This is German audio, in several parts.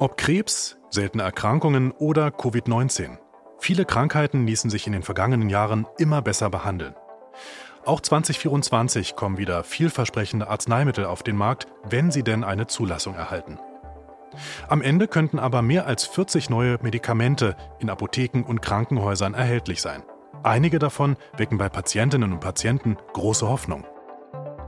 Ob Krebs, seltene Erkrankungen oder Covid-19. Viele Krankheiten ließen sich in den vergangenen Jahren immer besser behandeln. Auch 2024 kommen wieder vielversprechende Arzneimittel auf den Markt, wenn sie denn eine Zulassung erhalten. Am Ende könnten aber mehr als 40 neue Medikamente in Apotheken und Krankenhäusern erhältlich sein. Einige davon wecken bei Patientinnen und Patienten große Hoffnung.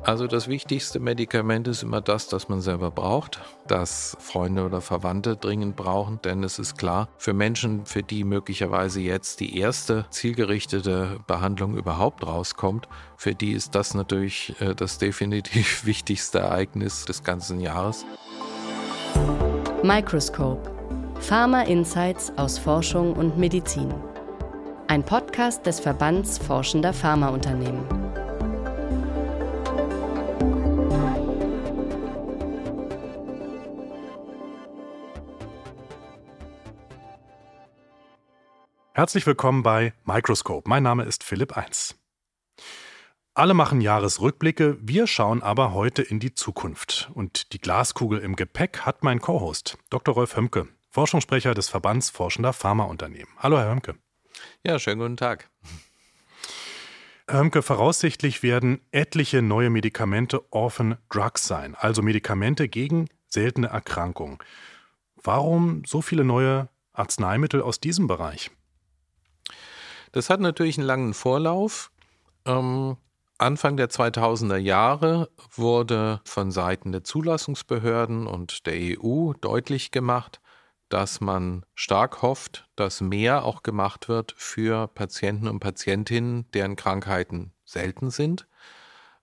Also das wichtigste Medikament ist immer das, das man selber braucht, das Freunde oder Verwandte dringend brauchen, denn es ist klar, für Menschen, für die möglicherweise jetzt die erste zielgerichtete Behandlung überhaupt rauskommt, für die ist das natürlich äh, das definitiv wichtigste Ereignis des ganzen Jahres. Microscope. Pharma Insights aus Forschung und Medizin. Ein Podcast des Verbands Forschender Pharmaunternehmen. Herzlich willkommen bei Microscope. Mein Name ist Philipp Eins. Alle machen Jahresrückblicke, wir schauen aber heute in die Zukunft. Und die Glaskugel im Gepäck hat mein Co-Host, Dr. Rolf Hömke, Forschungssprecher des Verbands Forschender Pharmaunternehmen. Hallo, Herr Hömke. Ja, schönen guten Tag. Herr Hömke, voraussichtlich werden etliche neue Medikamente Orphan Drugs sein, also Medikamente gegen seltene Erkrankungen. Warum so viele neue Arzneimittel aus diesem Bereich? Das hat natürlich einen langen Vorlauf. Ähm, Anfang der 2000er Jahre wurde von Seiten der Zulassungsbehörden und der EU deutlich gemacht, dass man stark hofft, dass mehr auch gemacht wird für Patienten und Patientinnen, deren Krankheiten selten sind.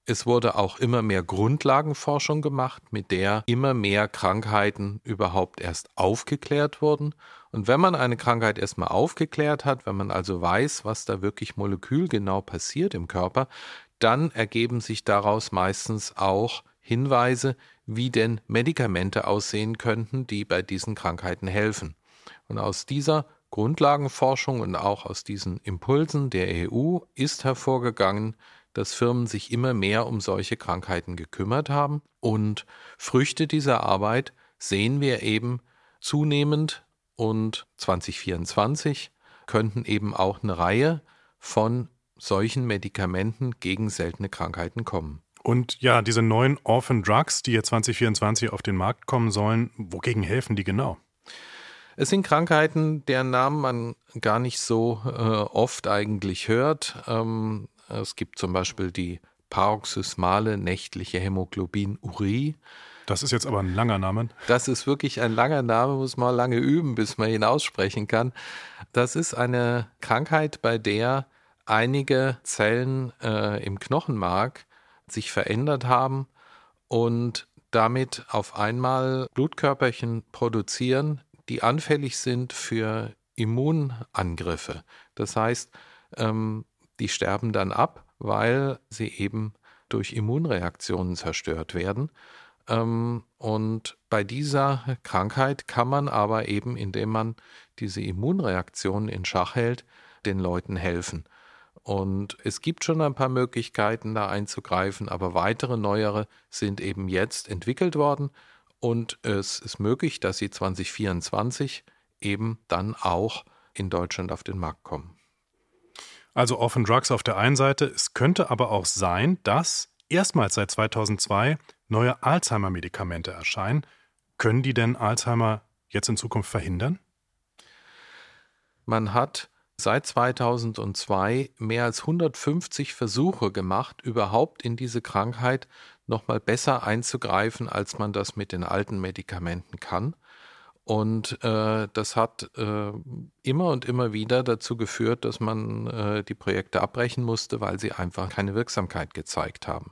Es wurde auch immer mehr Grundlagenforschung gemacht, mit der immer mehr Krankheiten überhaupt erst aufgeklärt wurden. Und wenn man eine Krankheit erstmal aufgeklärt hat, wenn man also weiß, was da wirklich molekülgenau passiert im Körper, dann ergeben sich daraus meistens auch Hinweise, wie denn Medikamente aussehen könnten, die bei diesen Krankheiten helfen. Und aus dieser Grundlagenforschung und auch aus diesen Impulsen der EU ist hervorgegangen, dass Firmen sich immer mehr um solche Krankheiten gekümmert haben. Und Früchte dieser Arbeit sehen wir eben zunehmend und 2024 könnten eben auch eine Reihe von solchen Medikamenten gegen seltene Krankheiten kommen. Und ja, diese neuen Orphan Drugs, die jetzt 2024 auf den Markt kommen sollen, wogegen helfen die genau? Es sind Krankheiten, deren Namen man gar nicht so äh, oft eigentlich hört. Ähm, es gibt zum Beispiel die paroxysmale nächtliche Hämoglobinurie. Das ist jetzt aber ein langer Name. Das ist wirklich ein langer Name, muss man lange üben, bis man ihn aussprechen kann. Das ist eine Krankheit, bei der einige Zellen äh, im Knochenmark sich verändert haben und damit auf einmal Blutkörperchen produzieren, die anfällig sind für Immunangriffe. Das heißt, ähm, die sterben dann ab, weil sie eben durch Immunreaktionen zerstört werden. Ähm, und bei dieser Krankheit kann man aber eben, indem man diese Immunreaktionen in Schach hält, den Leuten helfen. Und es gibt schon ein paar Möglichkeiten, da einzugreifen, aber weitere neuere sind eben jetzt entwickelt worden und es ist möglich, dass sie 2024 eben dann auch in Deutschland auf den Markt kommen. Also Orphan Drugs auf der einen Seite, es könnte aber auch sein, dass erstmals seit 2002 neue Alzheimer-Medikamente erscheinen. Können die denn Alzheimer jetzt in Zukunft verhindern? Man hat seit 2002 mehr als 150 Versuche gemacht, überhaupt in diese Krankheit nochmal besser einzugreifen, als man das mit den alten Medikamenten kann. Und äh, das hat äh, immer und immer wieder dazu geführt, dass man äh, die Projekte abbrechen musste, weil sie einfach keine Wirksamkeit gezeigt haben.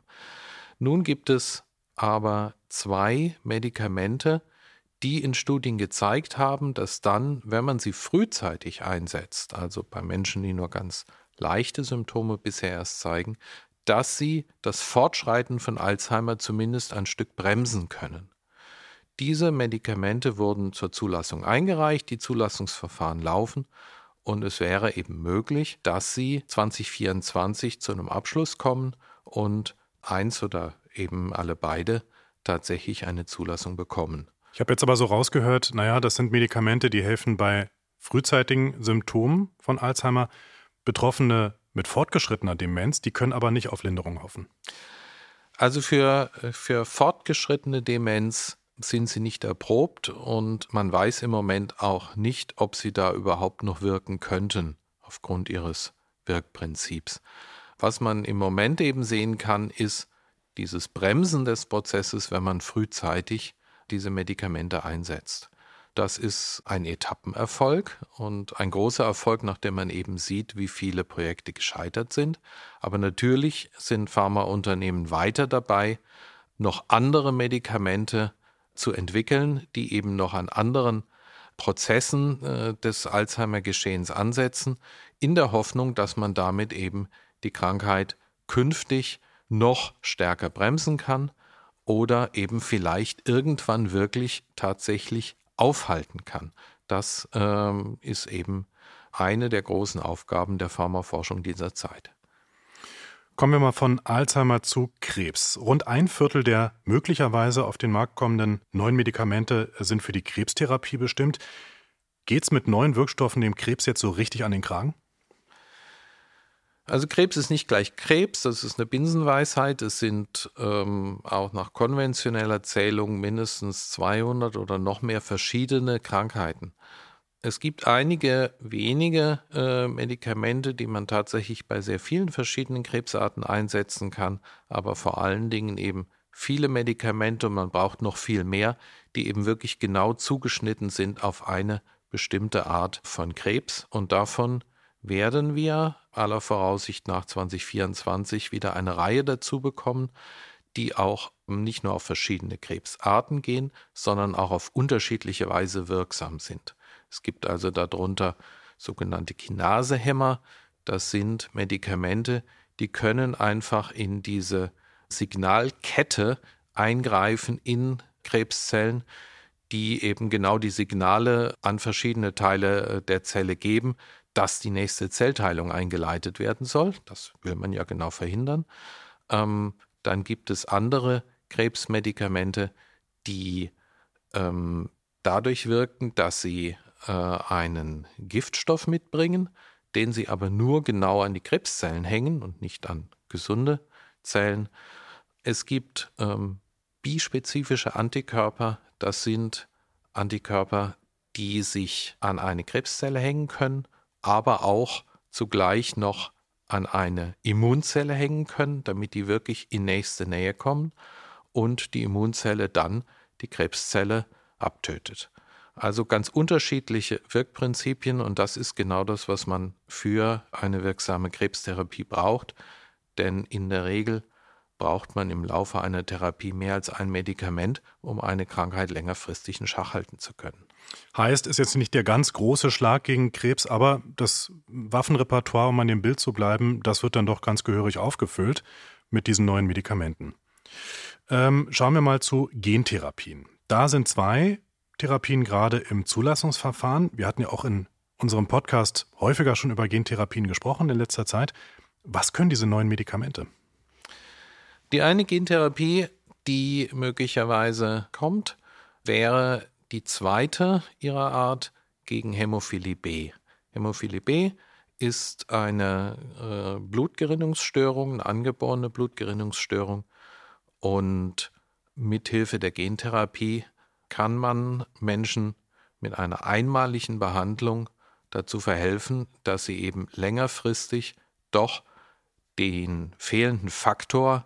Nun gibt es aber zwei Medikamente, die in Studien gezeigt haben, dass dann, wenn man sie frühzeitig einsetzt, also bei Menschen, die nur ganz leichte Symptome bisher erst zeigen, dass sie das Fortschreiten von Alzheimer zumindest ein Stück bremsen können. Diese Medikamente wurden zur Zulassung eingereicht, die Zulassungsverfahren laufen und es wäre eben möglich, dass sie 2024 zu einem Abschluss kommen und eins oder eben alle beide tatsächlich eine Zulassung bekommen. Ich habe jetzt aber so rausgehört, naja, das sind Medikamente, die helfen bei frühzeitigen Symptomen von Alzheimer. Betroffene mit fortgeschrittener Demenz, die können aber nicht auf Linderung hoffen. Also für, für fortgeschrittene Demenz sind sie nicht erprobt und man weiß im Moment auch nicht, ob sie da überhaupt noch wirken könnten aufgrund ihres Wirkprinzips. Was man im Moment eben sehen kann, ist dieses Bremsen des Prozesses, wenn man frühzeitig diese Medikamente einsetzt. Das ist ein Etappenerfolg und ein großer Erfolg, nachdem man eben sieht, wie viele Projekte gescheitert sind. Aber natürlich sind Pharmaunternehmen weiter dabei, noch andere Medikamente zu entwickeln, die eben noch an anderen Prozessen äh, des Alzheimer-Geschehens ansetzen, in der Hoffnung, dass man damit eben die Krankheit künftig noch stärker bremsen kann oder eben vielleicht irgendwann wirklich tatsächlich aufhalten kann. Das ähm, ist eben eine der großen Aufgaben der Pharmaforschung dieser Zeit. Kommen wir mal von Alzheimer zu Krebs. Rund ein Viertel der möglicherweise auf den Markt kommenden neuen Medikamente sind für die Krebstherapie bestimmt. Geht es mit neuen Wirkstoffen dem Krebs jetzt so richtig an den Kragen? Also Krebs ist nicht gleich Krebs, das ist eine Binsenweisheit. Es sind ähm, auch nach konventioneller Zählung mindestens 200 oder noch mehr verschiedene Krankheiten. Es gibt einige wenige äh, Medikamente, die man tatsächlich bei sehr vielen verschiedenen Krebsarten einsetzen kann, aber vor allen Dingen eben viele Medikamente und man braucht noch viel mehr, die eben wirklich genau zugeschnitten sind auf eine bestimmte Art von Krebs und davon werden wir aller Voraussicht nach 2024 wieder eine Reihe dazu bekommen, die auch nicht nur auf verschiedene Krebsarten gehen, sondern auch auf unterschiedliche Weise wirksam sind. Es gibt also darunter sogenannte Kinasehämmer. Das sind Medikamente, die können einfach in diese Signalkette eingreifen in Krebszellen, die eben genau die Signale an verschiedene Teile äh, der Zelle geben, dass die nächste Zellteilung eingeleitet werden soll. Das will man ja genau verhindern. Ähm, dann gibt es andere Krebsmedikamente, die ähm, dadurch wirken, dass sie äh, einen Giftstoff mitbringen, den sie aber nur genau an die Krebszellen hängen und nicht an gesunde Zellen. Es gibt ähm, bispezifische Antikörper, das sind Antikörper, die sich an eine Krebszelle hängen können aber auch zugleich noch an eine Immunzelle hängen können, damit die wirklich in nächste Nähe kommen und die Immunzelle dann die Krebszelle abtötet. Also ganz unterschiedliche Wirkprinzipien und das ist genau das, was man für eine wirksame Krebstherapie braucht, denn in der Regel braucht man im Laufe einer Therapie mehr als ein Medikament, um eine Krankheit längerfristig in Schach halten zu können. Heißt, ist jetzt nicht der ganz große Schlag gegen Krebs, aber das Waffenrepertoire, um an dem Bild zu bleiben, das wird dann doch ganz gehörig aufgefüllt mit diesen neuen Medikamenten. Ähm, schauen wir mal zu Gentherapien. Da sind zwei Therapien gerade im Zulassungsverfahren. Wir hatten ja auch in unserem Podcast häufiger schon über Gentherapien gesprochen in letzter Zeit. Was können diese neuen Medikamente? Die eine Gentherapie, die möglicherweise kommt, wäre die zweite ihrer Art gegen Hämophilie B. Hämophilie B ist eine äh, Blutgerinnungsstörung, eine angeborene Blutgerinnungsstörung und mithilfe der Gentherapie kann man Menschen mit einer einmaligen Behandlung dazu verhelfen, dass sie eben längerfristig doch den fehlenden Faktor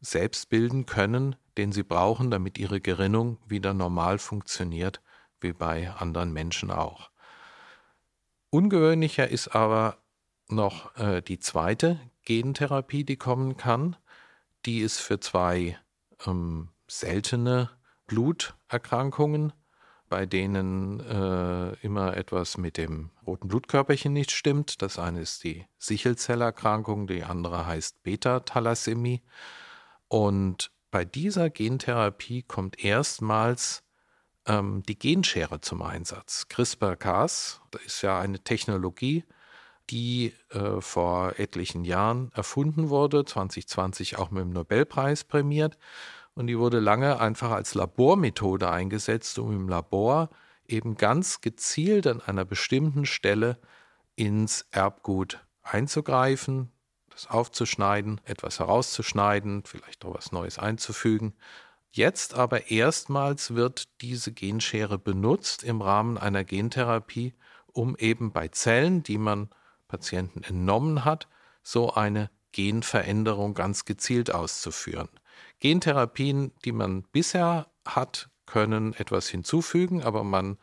selbst bilden können, den sie brauchen, damit ihre Gerinnung wieder normal funktioniert, wie bei anderen Menschen auch. Ungewöhnlicher ist aber noch äh, die zweite Gentherapie, die kommen kann. Die ist für zwei ähm, seltene Bluterkrankungen, bei denen äh, immer etwas mit dem roten Blutkörperchen nicht stimmt. Das eine ist die Sichelzellerkrankung, die andere heißt Beta-Thalassämie. Und bei dieser Gentherapie kommt erstmals ähm, die Genschere zum Einsatz. CRISPR-Cas ist ja eine Technologie, die äh, vor etlichen Jahren erfunden wurde, 2020 auch mit dem Nobelpreis prämiert. Und die wurde lange einfach als Labormethode eingesetzt, um im Labor eben ganz gezielt an einer bestimmten Stelle ins Erbgut einzugreifen, das aufzuschneiden, etwas herauszuschneiden, vielleicht auch was Neues einzufügen. Jetzt aber erstmals wird diese Genschere benutzt im Rahmen einer Gentherapie, um eben bei Zellen, die man Patienten entnommen hat, so eine Genveränderung ganz gezielt auszuführen. Gentherapien, die man bisher hat, können etwas hinzufügen, aber man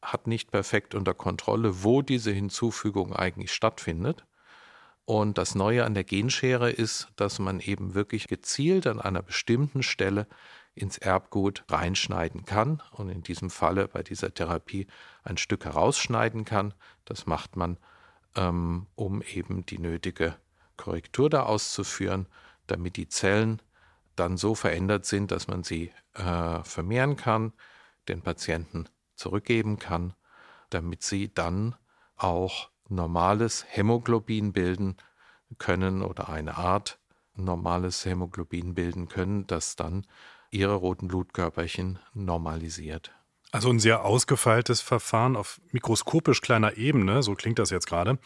hat nicht perfekt unter Kontrolle, wo diese Hinzufügung eigentlich stattfindet. Und das Neue an der Genschere ist, dass man eben wirklich gezielt an einer bestimmten Stelle ins Erbgut reinschneiden kann und in diesem Falle bei dieser Therapie ein Stück herausschneiden kann. Das macht man, ähm, um eben die nötige Korrektur da auszuführen, damit die Zellen dann so verändert sind, dass man sie äh, vermehren kann, den Patienten zurückgeben kann, damit sie dann auch normales Hämoglobin bilden können oder eine Art normales Hämoglobin bilden können, das dann ihre roten Blutkörperchen normalisiert. Also ein sehr ausgefeiltes Verfahren auf mikroskopisch kleiner Ebene, so klingt das jetzt gerade.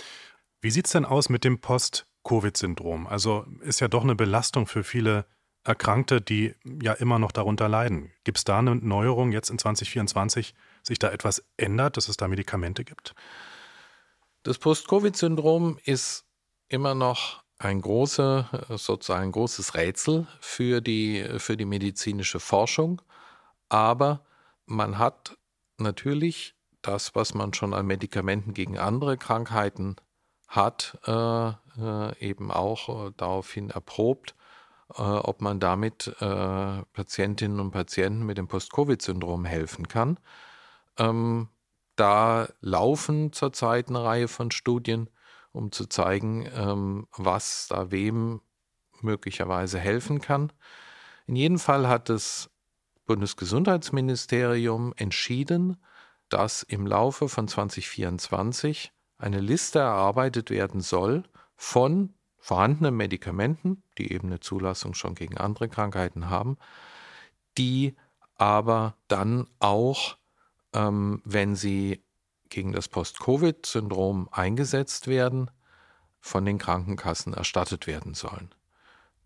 Wie sieht es denn aus mit dem Post-Covid-Syndrom? Also ist ja doch eine Belastung für viele Erkrankte, die ja immer noch darunter leiden. Gibt es da eine Neuerung jetzt in 2024, sich da etwas ändert, dass es da Medikamente gibt? Das Post-Covid-Syndrom ist immer noch ein große, sozusagen ein großes Rätsel für die, für die medizinische Forschung. Aber man hat natürlich das, was man schon an Medikamenten gegen andere Krankheiten hat, äh, äh, eben auch äh, daraufhin erprobt, äh, ob man damit äh, Patientinnen und Patienten mit dem Post-Covid-Syndrom helfen kann. Ähm, da laufen zurzeit eine Reihe von Studien, um zu zeigen, ähm, was da wem möglicherweise helfen kann. In jedem Fall hat das Bundesgesundheitsministerium entschieden, dass im Laufe von 2024 eine Liste erarbeitet werden soll von vorhandenen Medikamenten, die eben eine Zulassung schon gegen andere Krankheiten haben, die aber dann auch, ähm, wenn sie gegen das Post-Covid-Syndrom eingesetzt werden, von den Krankenkassen erstattet werden sollen.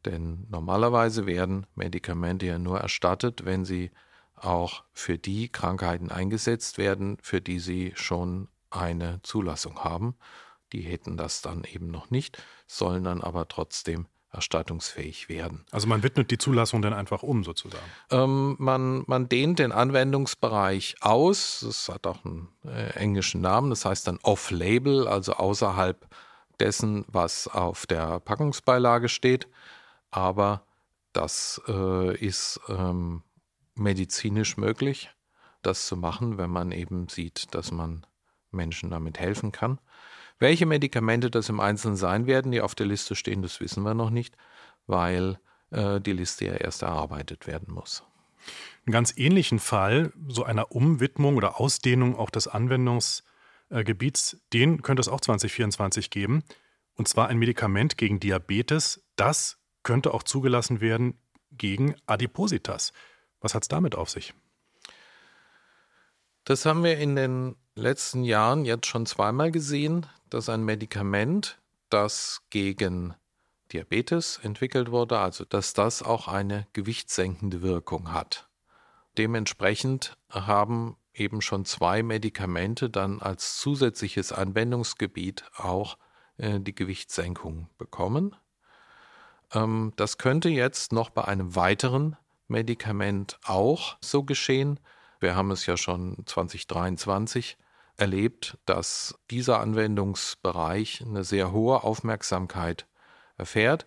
Denn normalerweise werden Medikamente ja nur erstattet, wenn sie auch für die Krankheiten eingesetzt werden, für die sie schon eine Zulassung haben. Die hätten das dann eben noch nicht, sollen dann aber trotzdem erstattungsfähig werden. Also man widmet die Zulassung dann einfach um sozusagen. Ähm, man, man dehnt den Anwendungsbereich aus. Es hat auch einen äh, englischen Namen. Das heißt dann off-label, also außerhalb dessen, was auf der Packungsbeilage steht. Aber das äh, ist ähm, medizinisch möglich, das zu machen, wenn man eben sieht, dass man Menschen damit helfen kann. Welche Medikamente das im Einzelnen sein werden, die auf der Liste stehen, das wissen wir noch nicht, weil äh, die Liste ja erst erarbeitet werden muss. Einen ganz ähnlichen Fall, so einer Umwidmung oder Ausdehnung auch des Anwendungsgebiets, den könnte es auch 2024 geben. Und zwar ein Medikament gegen Diabetes, das könnte auch zugelassen werden gegen Adipositas. Was hat es damit auf sich? Das haben wir in den letzten Jahren jetzt schon zweimal gesehen, dass ein Medikament, das gegen Diabetes entwickelt wurde, also dass das auch eine gewichtssenkende Wirkung hat. Dementsprechend haben eben schon zwei Medikamente dann als zusätzliches Anwendungsgebiet auch äh, die Gewichtssenkung bekommen. Ähm, das könnte jetzt noch bei einem weiteren Medikament auch so geschehen. Wir haben es ja schon 2023 erlebt, dass dieser Anwendungsbereich eine sehr hohe Aufmerksamkeit erfährt.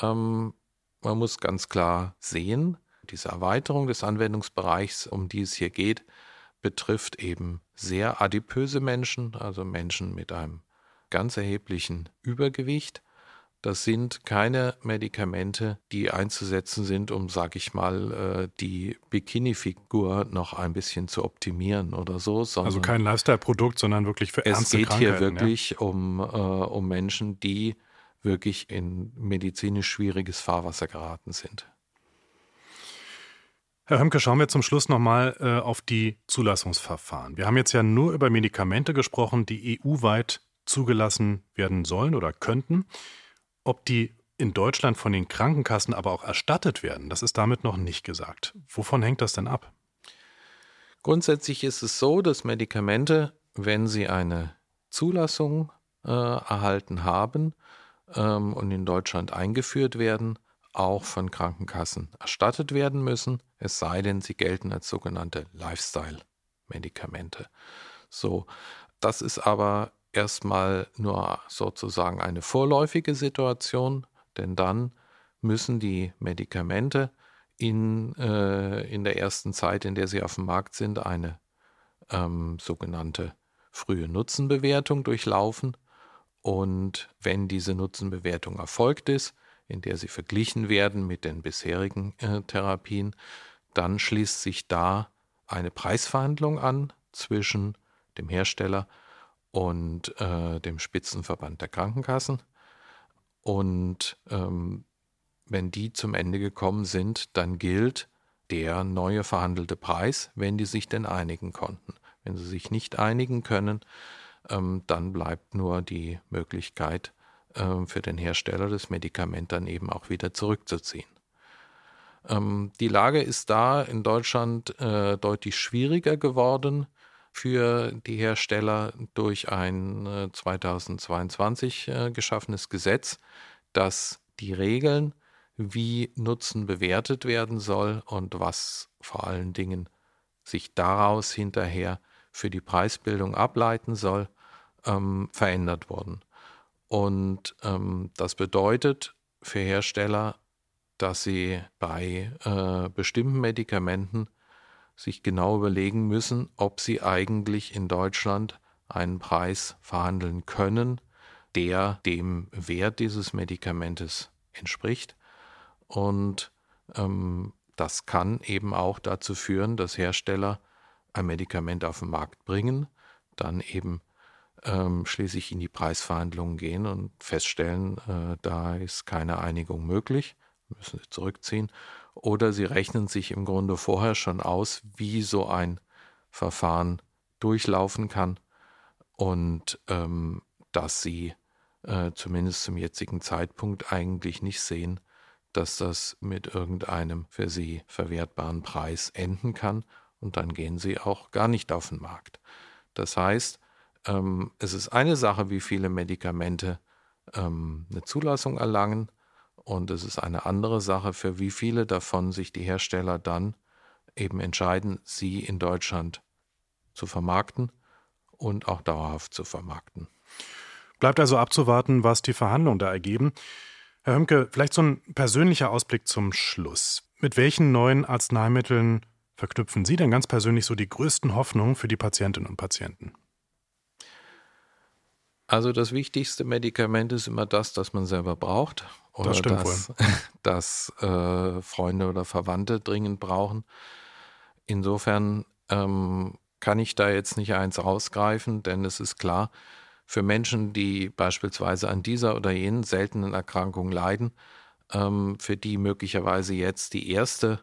Ähm, man muss ganz klar sehen, diese Erweiterung des Anwendungsbereichs, um die es hier geht, betrifft eben sehr adipöse Menschen, also Menschen mit einem ganz erheblichen Übergewicht. Das sind keine Medikamente, die einzusetzen sind, um, sag ich mal, äh, die Bikini-Figur noch ein bisschen zu optimieren oder so. also kein Lifestyle-Produkt, sondern wirklich für ernste. Es geht hier wirklich ja. um, äh, um Menschen, die wirklich in medizinisch schwieriges Fahrwasser geraten sind. Herr Hömke, schauen wir zum Schluss nochmal äh, auf die Zulassungsverfahren. Wir haben jetzt ja nur über Medikamente gesprochen, die EU-weit zugelassen werden sollen oder könnten. Ob die in Deutschland von den Krankenkassen aber auch erstattet werden, das ist damit noch nicht gesagt. Wovon hängt das denn ab? Grundsätzlich ist es so, dass Medikamente, wenn sie eine Zulassung äh, erhalten haben ähm, und in Deutschland eingeführt werden, auch von Krankenkassen erstattet werden müssen, es sei denn, sie gelten als sogenannte Lifestyle-Medikamente. So, das ist aber erstmal nur sozusagen eine vorläufige Situation, denn dann müssen die Medikamente in, äh, in der ersten Zeit, in der sie auf dem Markt sind, eine ähm, sogenannte frühe Nutzenbewertung durchlaufen. Und wenn diese Nutzenbewertung erfolgt ist, in der sie verglichen werden mit den bisherigen äh, Therapien, dann schließt sich da eine Preisverhandlung an zwischen dem Hersteller und äh, dem Spitzenverband der Krankenkassen. Und ähm, wenn die zum Ende gekommen sind, dann gilt der neue verhandelte Preis, wenn die sich denn einigen konnten. Wenn sie sich nicht einigen können, ähm, dann bleibt nur die Möglichkeit ähm, für den Hersteller das Medikament dann eben auch wieder zurückzuziehen. Ähm, die Lage ist da in Deutschland äh, deutlich schwieriger geworden für die Hersteller durch ein äh, 2022 äh, geschaffenes Gesetz, das die Regeln, wie Nutzen bewertet werden soll und was vor allen Dingen sich daraus hinterher für die Preisbildung ableiten soll, ähm, verändert wurden. Und ähm, das bedeutet für Hersteller, dass sie bei äh, bestimmten Medikamenten sich genau überlegen müssen, ob sie eigentlich in Deutschland einen Preis verhandeln können, der dem Wert dieses Medikamentes entspricht. Und ähm, das kann eben auch dazu führen, dass Hersteller ein Medikament auf den Markt bringen, dann eben ähm, schließlich in die Preisverhandlungen gehen und feststellen, äh, da ist keine Einigung möglich, müssen sie zurückziehen oder sie rechnen sich im Grunde vorher schon aus, wie so ein Verfahren durchlaufen kann und ähm, dass sie äh, zumindest zum jetzigen Zeitpunkt eigentlich nicht sehen, dass das mit irgendeinem für sie verwertbaren Preis enden kann und dann gehen sie auch gar nicht auf den Markt. Das heißt, ähm, es ist eine Sache, wie viele Medikamente ähm, eine Zulassung erlangen und es ist eine andere Sache, für wie viele davon sich die Hersteller dann eben entscheiden, sie in Deutschland zu vermarkten und auch dauerhaft zu vermarkten. Bleibt also abzuwarten, was die Verhandlungen da ergeben. Herr Hömke, vielleicht so ein persönlicher Ausblick zum Schluss. Mit welchen neuen Arzneimitteln verknüpfen Sie denn ganz persönlich so die größten Hoffnungen für die Patientinnen und Patienten? Also das wichtigste Medikament ist immer das, das man selber braucht oder das, stimmt das, wohl. das äh, Freunde oder Verwandte dringend brauchen. Insofern ähm, kann ich da jetzt nicht eins rausgreifen, denn es ist klar, für Menschen, die beispielsweise an dieser oder jenen seltenen Erkrankung leiden, ähm, für die möglicherweise jetzt die erste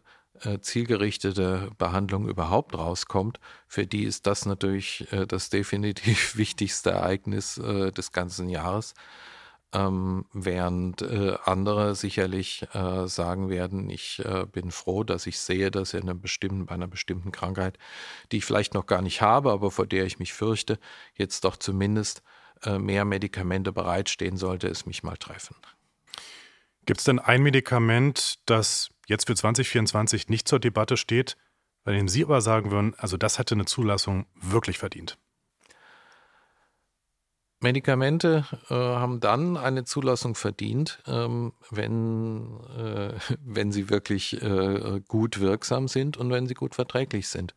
zielgerichtete Behandlung überhaupt rauskommt, für die ist das natürlich äh, das definitiv wichtigste Ereignis äh, des ganzen Jahres. Ähm, während äh, andere sicherlich äh, sagen werden, ich äh, bin froh, dass ich sehe, dass in einem bestimmten, bei einer bestimmten Krankheit, die ich vielleicht noch gar nicht habe, aber vor der ich mich fürchte, jetzt doch zumindest mehr Medikamente bereitstehen, sollte es mich mal treffen. Gibt es denn ein Medikament, das jetzt für 2024 nicht zur Debatte steht, bei dem Sie aber sagen würden, also das hätte eine Zulassung wirklich verdient? Medikamente äh, haben dann eine Zulassung verdient, ähm, wenn, äh, wenn sie wirklich äh, gut wirksam sind und wenn sie gut verträglich sind.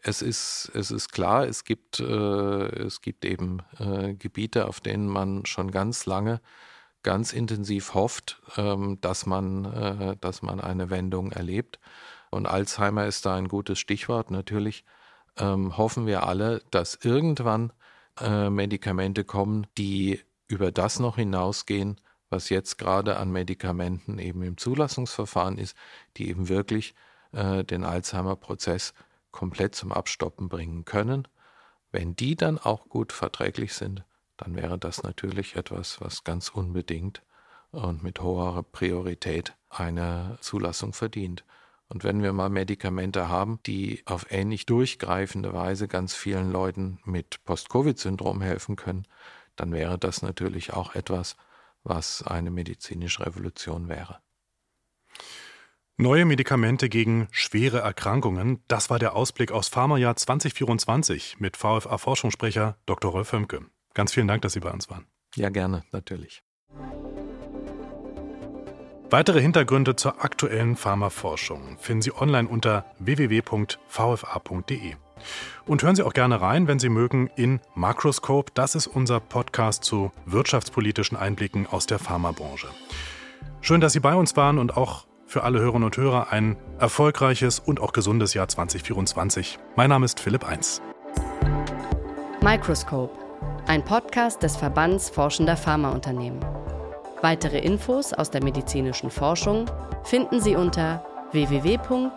Es ist, es ist klar, es gibt, äh, es gibt eben äh, Gebiete, auf denen man schon ganz lange ganz intensiv hofft, ähm, dass, man, äh, dass man eine Wendung erlebt. Und Alzheimer ist da ein gutes Stichwort. Natürlich ähm, hoffen wir alle, dass irgendwann äh, Medikamente kommen, die über das noch hinausgehen, was jetzt gerade an Medikamenten eben im Zulassungsverfahren ist, die eben wirklich äh, den Alzheimer-Prozess komplett zum Abstoppen bringen können. Wenn die dann auch gut verträglich sind, dann wäre das natürlich etwas, was ganz unbedingt und mit hoher Priorität eine Zulassung verdient. Und wenn wir mal Medikamente haben, die auf ähnlich durchgreifende Weise ganz vielen Leuten mit Post-Covid-Syndrom helfen können, dann wäre das natürlich auch etwas, was eine medizinische Revolution wäre. Neue Medikamente gegen schwere Erkrankungen, das war der Ausblick aus Pharmajahr 2024 mit VFA-Forschungssprecher Dr. Rolf Hömke. Ganz vielen Dank, dass Sie bei uns waren. Ja, gerne, natürlich. Weitere Hintergründe zur aktuellen Pharmaforschung finden Sie online unter www.vfa.de. Und hören Sie auch gerne rein, wenn Sie mögen, in Makroscope. Das ist unser Podcast zu wirtschaftspolitischen Einblicken aus der Pharmabranche. Schön, dass Sie bei uns waren und auch für alle Hörerinnen und Hörer ein erfolgreiches und auch gesundes Jahr 2024. Mein Name ist Philipp Eins. Microscope, ein Podcast des Verbands Forschender Pharmaunternehmen. Weitere Infos aus der medizinischen Forschung finden Sie unter www.vfa.de.